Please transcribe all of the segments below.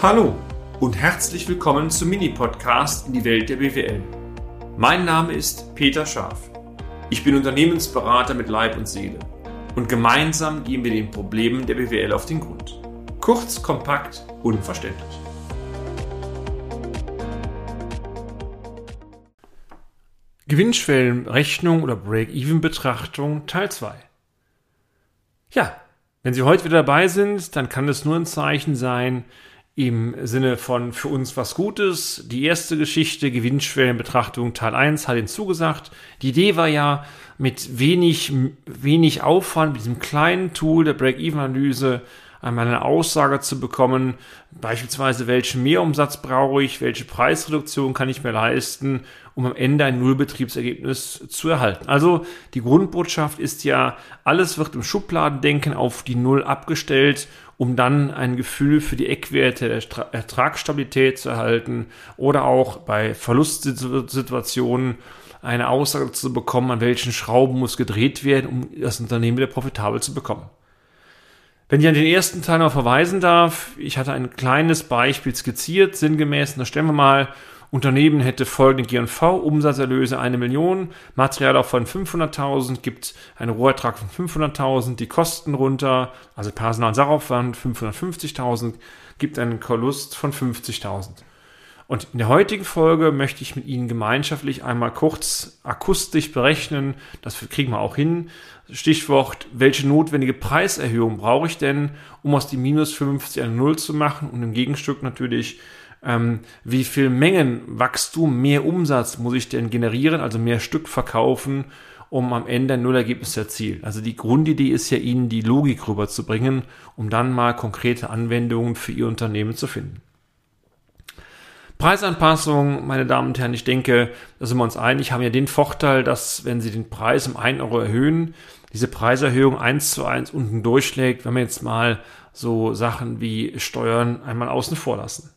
Hallo und herzlich willkommen zum Mini-Podcast in die Welt der BWL. Mein Name ist Peter Scharf. Ich bin Unternehmensberater mit Leib und Seele und gemeinsam gehen wir den Problemen der BWL auf den Grund. Kurz, kompakt, unverständlich. Gewinnschwellenrechnung oder Break-Even-Betrachtung Teil 2. Ja, wenn Sie heute wieder dabei sind, dann kann es nur ein Zeichen sein, im Sinne von für uns was Gutes. Die erste Geschichte, Gewinnschwellenbetrachtung Teil 1, hat ihn zugesagt. Die Idee war ja, mit wenig, wenig Aufwand, mit diesem kleinen Tool der Break-Even-Analyse einmal eine Aussage zu bekommen, beispielsweise welchen Mehrumsatz brauche ich, welche Preisreduktion kann ich mir leisten, um am Ende ein Nullbetriebsergebnis zu erhalten. Also die Grundbotschaft ist ja, alles wird im Schubladendenken auf die Null abgestellt um dann ein Gefühl für die Eckwerte der Ertragsstabilität zu erhalten oder auch bei Verlustsituationen eine Aussage zu bekommen, an welchen Schrauben muss gedreht werden, um das Unternehmen wieder profitabel zu bekommen. Wenn ich an den ersten Teil noch verweisen darf, ich hatte ein kleines Beispiel skizziert, sinngemäß, da stellen wir mal Unternehmen hätte folgende G&V, Umsatzerlöse eine Million, Materialaufwand 500.000, gibt einen Rohertrag von 500.000, die Kosten runter, also Personal- Sachaufwand 550.000, gibt einen Verlust von 50.000. Und in der heutigen Folge möchte ich mit Ihnen gemeinschaftlich einmal kurz akustisch berechnen, das kriegen wir auch hin. Stichwort, welche notwendige Preiserhöhung brauche ich denn, um aus die minus 50 eine Null zu machen und im Gegenstück natürlich ähm, wie viel Mengenwachstum, mehr Umsatz muss ich denn generieren, also mehr Stück verkaufen, um am Ende ein Nullergebnis zu erzielen. Also die Grundidee ist ja, Ihnen die Logik rüberzubringen, um dann mal konkrete Anwendungen für Ihr Unternehmen zu finden. Preisanpassung, meine Damen und Herren, ich denke, da sind wir uns einig, haben ja den Vorteil, dass wenn Sie den Preis um 1 Euro erhöhen, diese Preiserhöhung eins zu eins unten durchschlägt, wenn wir jetzt mal so Sachen wie Steuern einmal außen vor lassen.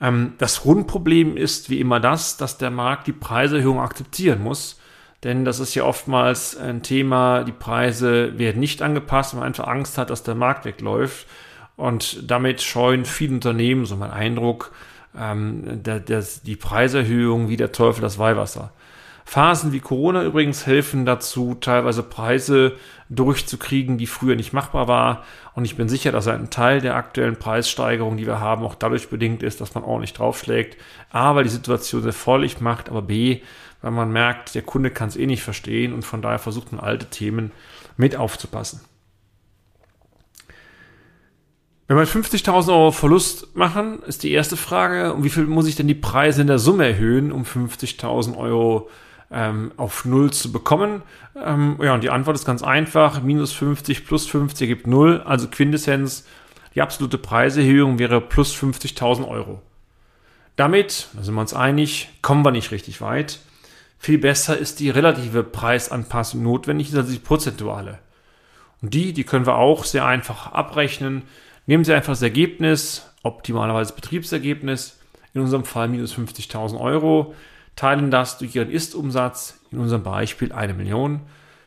Ähm, das Grundproblem ist wie immer das, dass der Markt die Preiserhöhung akzeptieren muss. Denn das ist ja oftmals ein Thema, die Preise werden nicht angepasst, weil man einfach Angst hat, dass der Markt wegläuft. Und damit scheuen viele Unternehmen, so mein Eindruck, ähm, der, die Preiserhöhung wie der Teufel das Weihwasser. Phasen wie Corona übrigens helfen dazu, teilweise Preise durchzukriegen, die früher nicht machbar war. Und ich bin sicher, dass ein Teil der aktuellen Preissteigerung, die wir haben, auch dadurch bedingt ist, dass man ordentlich draufschlägt. A, weil die Situation sehr vorlich macht, aber B, weil man merkt, der Kunde kann es eh nicht verstehen und von daher versucht man alte Themen mit aufzupassen. Wenn wir 50.000 Euro Verlust machen, ist die erste Frage, um wie viel muss ich denn die Preise in der Summe erhöhen, um 50.000 Euro ähm, auf Null zu bekommen? Ähm, ja, und die Antwort ist ganz einfach. Minus 50 plus 50 gibt Null. Also Quintessenz, die absolute Preiserhöhung wäre plus 50.000 Euro. Damit, da sind wir uns einig, kommen wir nicht richtig weit. Viel besser ist die relative Preisanpassung notwendig, also die prozentuale. Und die, die können wir auch sehr einfach abrechnen. Nehmen Sie einfach das Ergebnis, optimalerweise Betriebsergebnis, in unserem Fall minus 50.000 Euro, teilen das durch ihren Ist-Umsatz, in unserem Beispiel eine Million.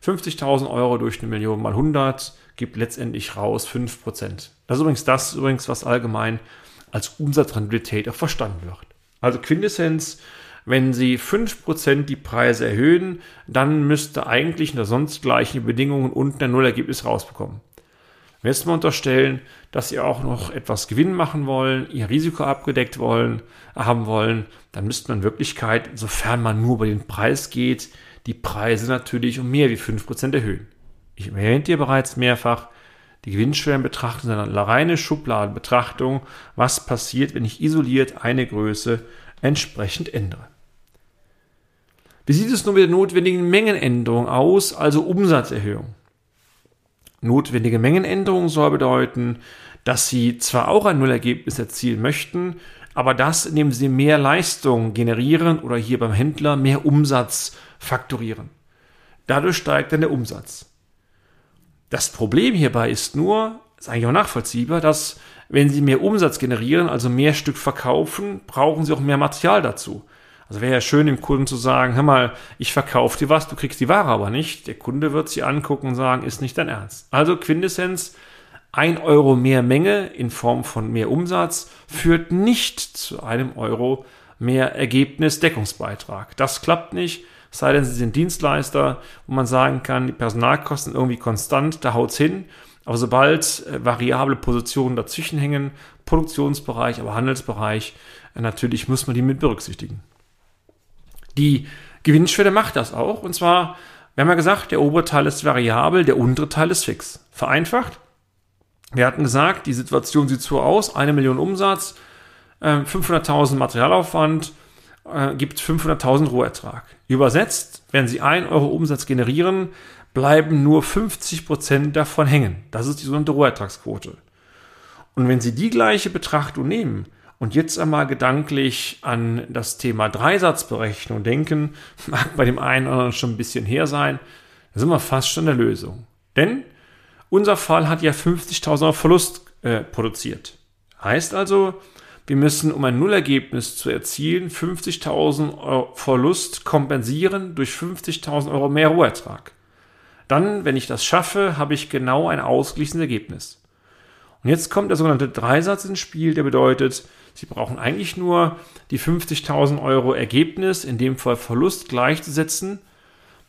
50.000 Euro durch eine Million mal 100 gibt letztendlich raus 5%. Das ist übrigens das, übrigens, was allgemein als Umsatzrentabilität auch verstanden wird. Also Quintessenz, wenn Sie 5% die Preise erhöhen, dann müsste eigentlich unter sonst gleichen Bedingungen unten ein Nullergebnis rausbekommen. Wenn jetzt mal unterstellen, dass Sie auch noch etwas Gewinn machen wollen, Ihr Risiko abgedeckt wollen, haben wollen, dann müsste man in Wirklichkeit, sofern man nur über den Preis geht, die Preise natürlich um mehr wie 5% erhöhen. Ich erwähnte hier bereits mehrfach, die Gewinnschwellenbetrachtung ist eine reine Schubladenbetrachtung, was passiert, wenn ich isoliert eine Größe entsprechend ändere. Wie sieht es nun mit der notwendigen Mengenänderung aus, also Umsatzerhöhung? Notwendige Mengenänderung soll bedeuten, dass Sie zwar auch ein Nullergebnis erzielen möchten, aber das, indem Sie mehr Leistung generieren oder hier beim Händler mehr Umsatz faktorieren. Dadurch steigt dann der Umsatz. Das Problem hierbei ist nur, ist eigentlich auch nachvollziehbar, dass wenn Sie mehr Umsatz generieren, also mehr Stück verkaufen, brauchen Sie auch mehr Material dazu. Also wäre ja schön, dem Kunden zu sagen, hör mal, ich verkaufe dir was, du kriegst die Ware aber nicht. Der Kunde wird sie angucken und sagen, ist nicht dein Ernst. Also Quintessenz, ein Euro mehr Menge in Form von mehr Umsatz führt nicht zu einem Euro mehr Ergebnisdeckungsbeitrag. Das klappt nicht, sei denn Sie sind Dienstleister, wo man sagen kann, die Personalkosten irgendwie konstant, da haut's hin. Aber sobald äh, variable Positionen dazwischen hängen, Produktionsbereich, aber Handelsbereich, äh, natürlich muss man die mit berücksichtigen. Die Gewinnschwelle macht das auch. Und zwar, wir haben ja gesagt, der obere Teil ist variabel, der untere Teil ist fix. Vereinfacht. Wir hatten gesagt, die Situation sieht so aus, eine Million Umsatz, 500.000 äh, Materialaufwand, äh, gibt 500.000 Rohertrag. Übersetzt, wenn Sie 1 Euro Umsatz generieren, bleiben nur 50% davon hängen. Das ist die sogenannte Rohertragsquote. Und wenn Sie die gleiche Betrachtung nehmen und jetzt einmal gedanklich an das Thema Dreisatzberechnung denken, mag bei dem einen oder anderen schon ein bisschen her sein, dann sind wir fast schon der Lösung. Denn unser Fall hat ja 50.000 Verlust äh, produziert. Heißt also, wir müssen, um ein Nullergebnis zu erzielen, 50.000 Euro Verlust kompensieren durch 50.000 Euro mehr Rohertrag. Dann, wenn ich das schaffe, habe ich genau ein ausgleichendes Ergebnis. Und jetzt kommt der sogenannte Dreisatz ins Spiel, der bedeutet, Sie brauchen eigentlich nur die 50.000 Euro Ergebnis, in dem Fall Verlust, gleichzusetzen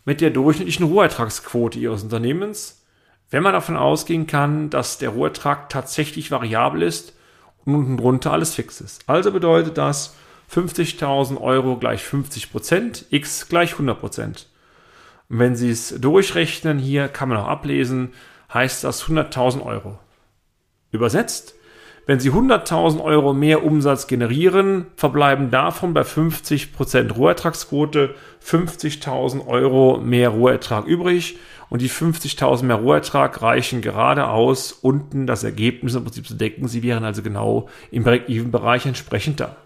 mit der durchschnittlichen Rohertragsquote Ihres Unternehmens, wenn man davon ausgehen kann, dass der Rohertrag tatsächlich variabel ist und unten drunter alles fix ist. Also bedeutet das 50.000 Euro gleich 50 Prozent, x gleich 100 Prozent. Und wenn Sie es durchrechnen, hier kann man auch ablesen, heißt das 100.000 Euro. Übersetzt, wenn Sie 100.000 Euro mehr Umsatz generieren, verbleiben davon bei 50% Rohertragsquote 50.000 Euro mehr Rohertrag übrig. Und die 50.000 mehr Rohertrag reichen gerade aus, unten das Ergebnis im Prinzip zu decken. Sie wären also genau im Break-Even-Bereich entsprechend da.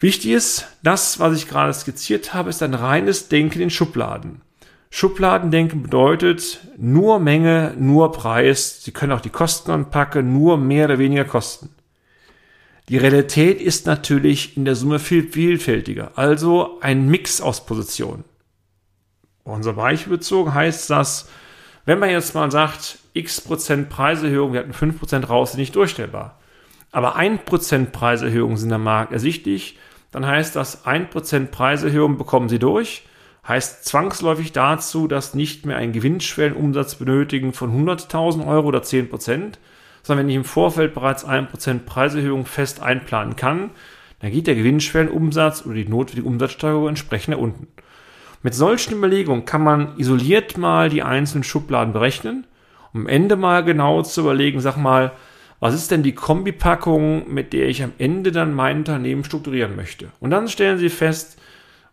Wichtig ist, das, was ich gerade skizziert habe, ist ein reines Denken in Schubladen. Schubladendenken bedeutet nur Menge, nur Preis. Sie können auch die Kosten anpacken, nur mehr oder weniger Kosten. Die Realität ist natürlich in der Summe viel vielfältiger, also ein Mix aus Positionen. Unser Beispiel bezogen heißt das, wenn man jetzt mal sagt, x Prozent Preiserhöhung, wir hatten 5 Prozent raus, sind nicht durchstellbar. Aber 1 Prozent Preiserhöhung sind am Markt ersichtlich, dann heißt das 1 Prozent Preiserhöhung bekommen Sie durch heißt zwangsläufig dazu, dass nicht mehr ein Gewinnschwellenumsatz benötigen von 100.000 Euro oder 10 Prozent, sondern wenn ich im Vorfeld bereits 1% Preiserhöhung fest einplanen kann, dann geht der Gewinnschwellenumsatz oder die notwendige Umsatzsteigerung entsprechend nach unten. Mit solchen Überlegungen kann man isoliert mal die einzelnen Schubladen berechnen, um am Ende mal genau zu überlegen, sag mal, was ist denn die Kombipackung, mit der ich am Ende dann mein Unternehmen strukturieren möchte? Und dann stellen Sie fest,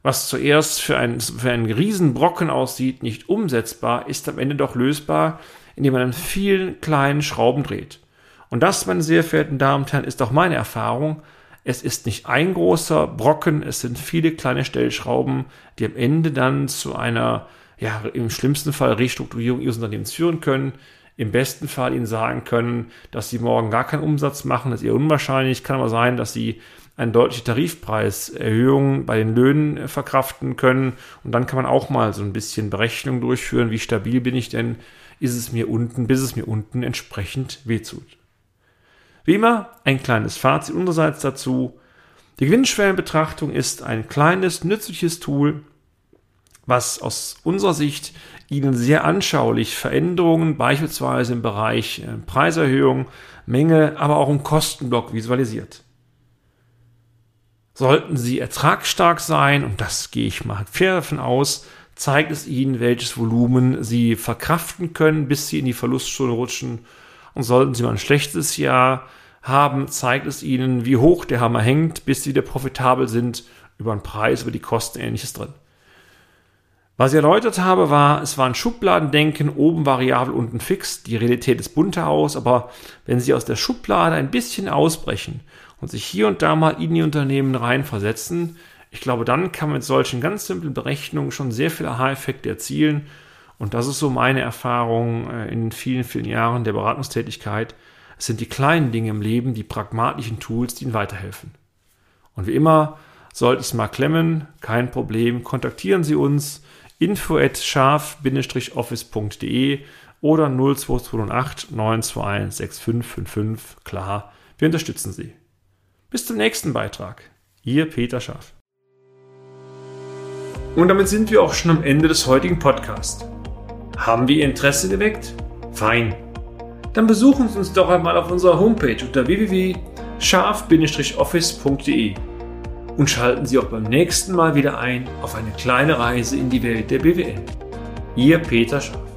was zuerst für, ein, für einen Riesenbrocken aussieht, nicht umsetzbar, ist am Ende doch lösbar, indem man an vielen kleinen Schrauben dreht. Und das, meine sehr verehrten Damen und Herren, ist auch meine Erfahrung. Es ist nicht ein großer Brocken, es sind viele kleine Stellschrauben, die am Ende dann zu einer, ja, im schlimmsten Fall Restrukturierung Ihres Unternehmens führen können. Im besten Fall Ihnen sagen können, dass Sie morgen gar keinen Umsatz machen, das ist eher unwahrscheinlich. Kann aber sein, dass Sie eine deutliche Tarifpreiserhöhung bei den Löhnen verkraften können. Und dann kann man auch mal so ein bisschen Berechnung durchführen, wie stabil bin ich denn, ist es mir unten, bis es mir unten entsprechend wehtut. Wie immer ein kleines Fazit unsererseits dazu. Die Gewinnschwellenbetrachtung ist ein kleines, nützliches Tool, was aus unserer Sicht Ihnen sehr anschaulich Veränderungen beispielsweise im Bereich äh, Preiserhöhung, Menge, aber auch im Kostenblock visualisiert. Sollten sie ertragsstark sein, und das gehe ich mal fair davon aus, zeigt es ihnen, welches Volumen sie verkraften können, bis sie in die Verlustzone rutschen. Und sollten sie mal ein schlechtes Jahr haben, zeigt es ihnen, wie hoch der Hammer hängt, bis sie wieder profitabel sind, über den Preis, über die Kosten, ähnliches drin. Was ich erläutert habe, war, es war ein Schubladendenken, oben variabel, unten fix. Die Realität ist bunter aus, aber wenn Sie aus der Schublade ein bisschen ausbrechen und sich hier und da mal in die Unternehmen reinversetzen, ich glaube, dann kann man mit solchen ganz simplen Berechnungen schon sehr viele Aha-Effekte erzielen. Und das ist so meine Erfahrung äh, in vielen, vielen Jahren der Beratungstätigkeit. Es sind die kleinen Dinge im Leben, die pragmatischen Tools, die Ihnen weiterhelfen. Und wie immer, sollte es mal klemmen, kein Problem, kontaktieren Sie uns info at scharf-office.de oder 02208 921 6555. Klar, wir unterstützen Sie. Bis zum nächsten Beitrag. Ihr Peter Schaff. Und damit sind wir auch schon am Ende des heutigen Podcasts. Haben wir Ihr Interesse geweckt? Fein. Dann besuchen Sie uns doch einmal auf unserer Homepage unter www.scharf-office.de und schalten Sie auch beim nächsten Mal wieder ein auf eine kleine Reise in die Welt der BWL. Ihr Peter Scharf.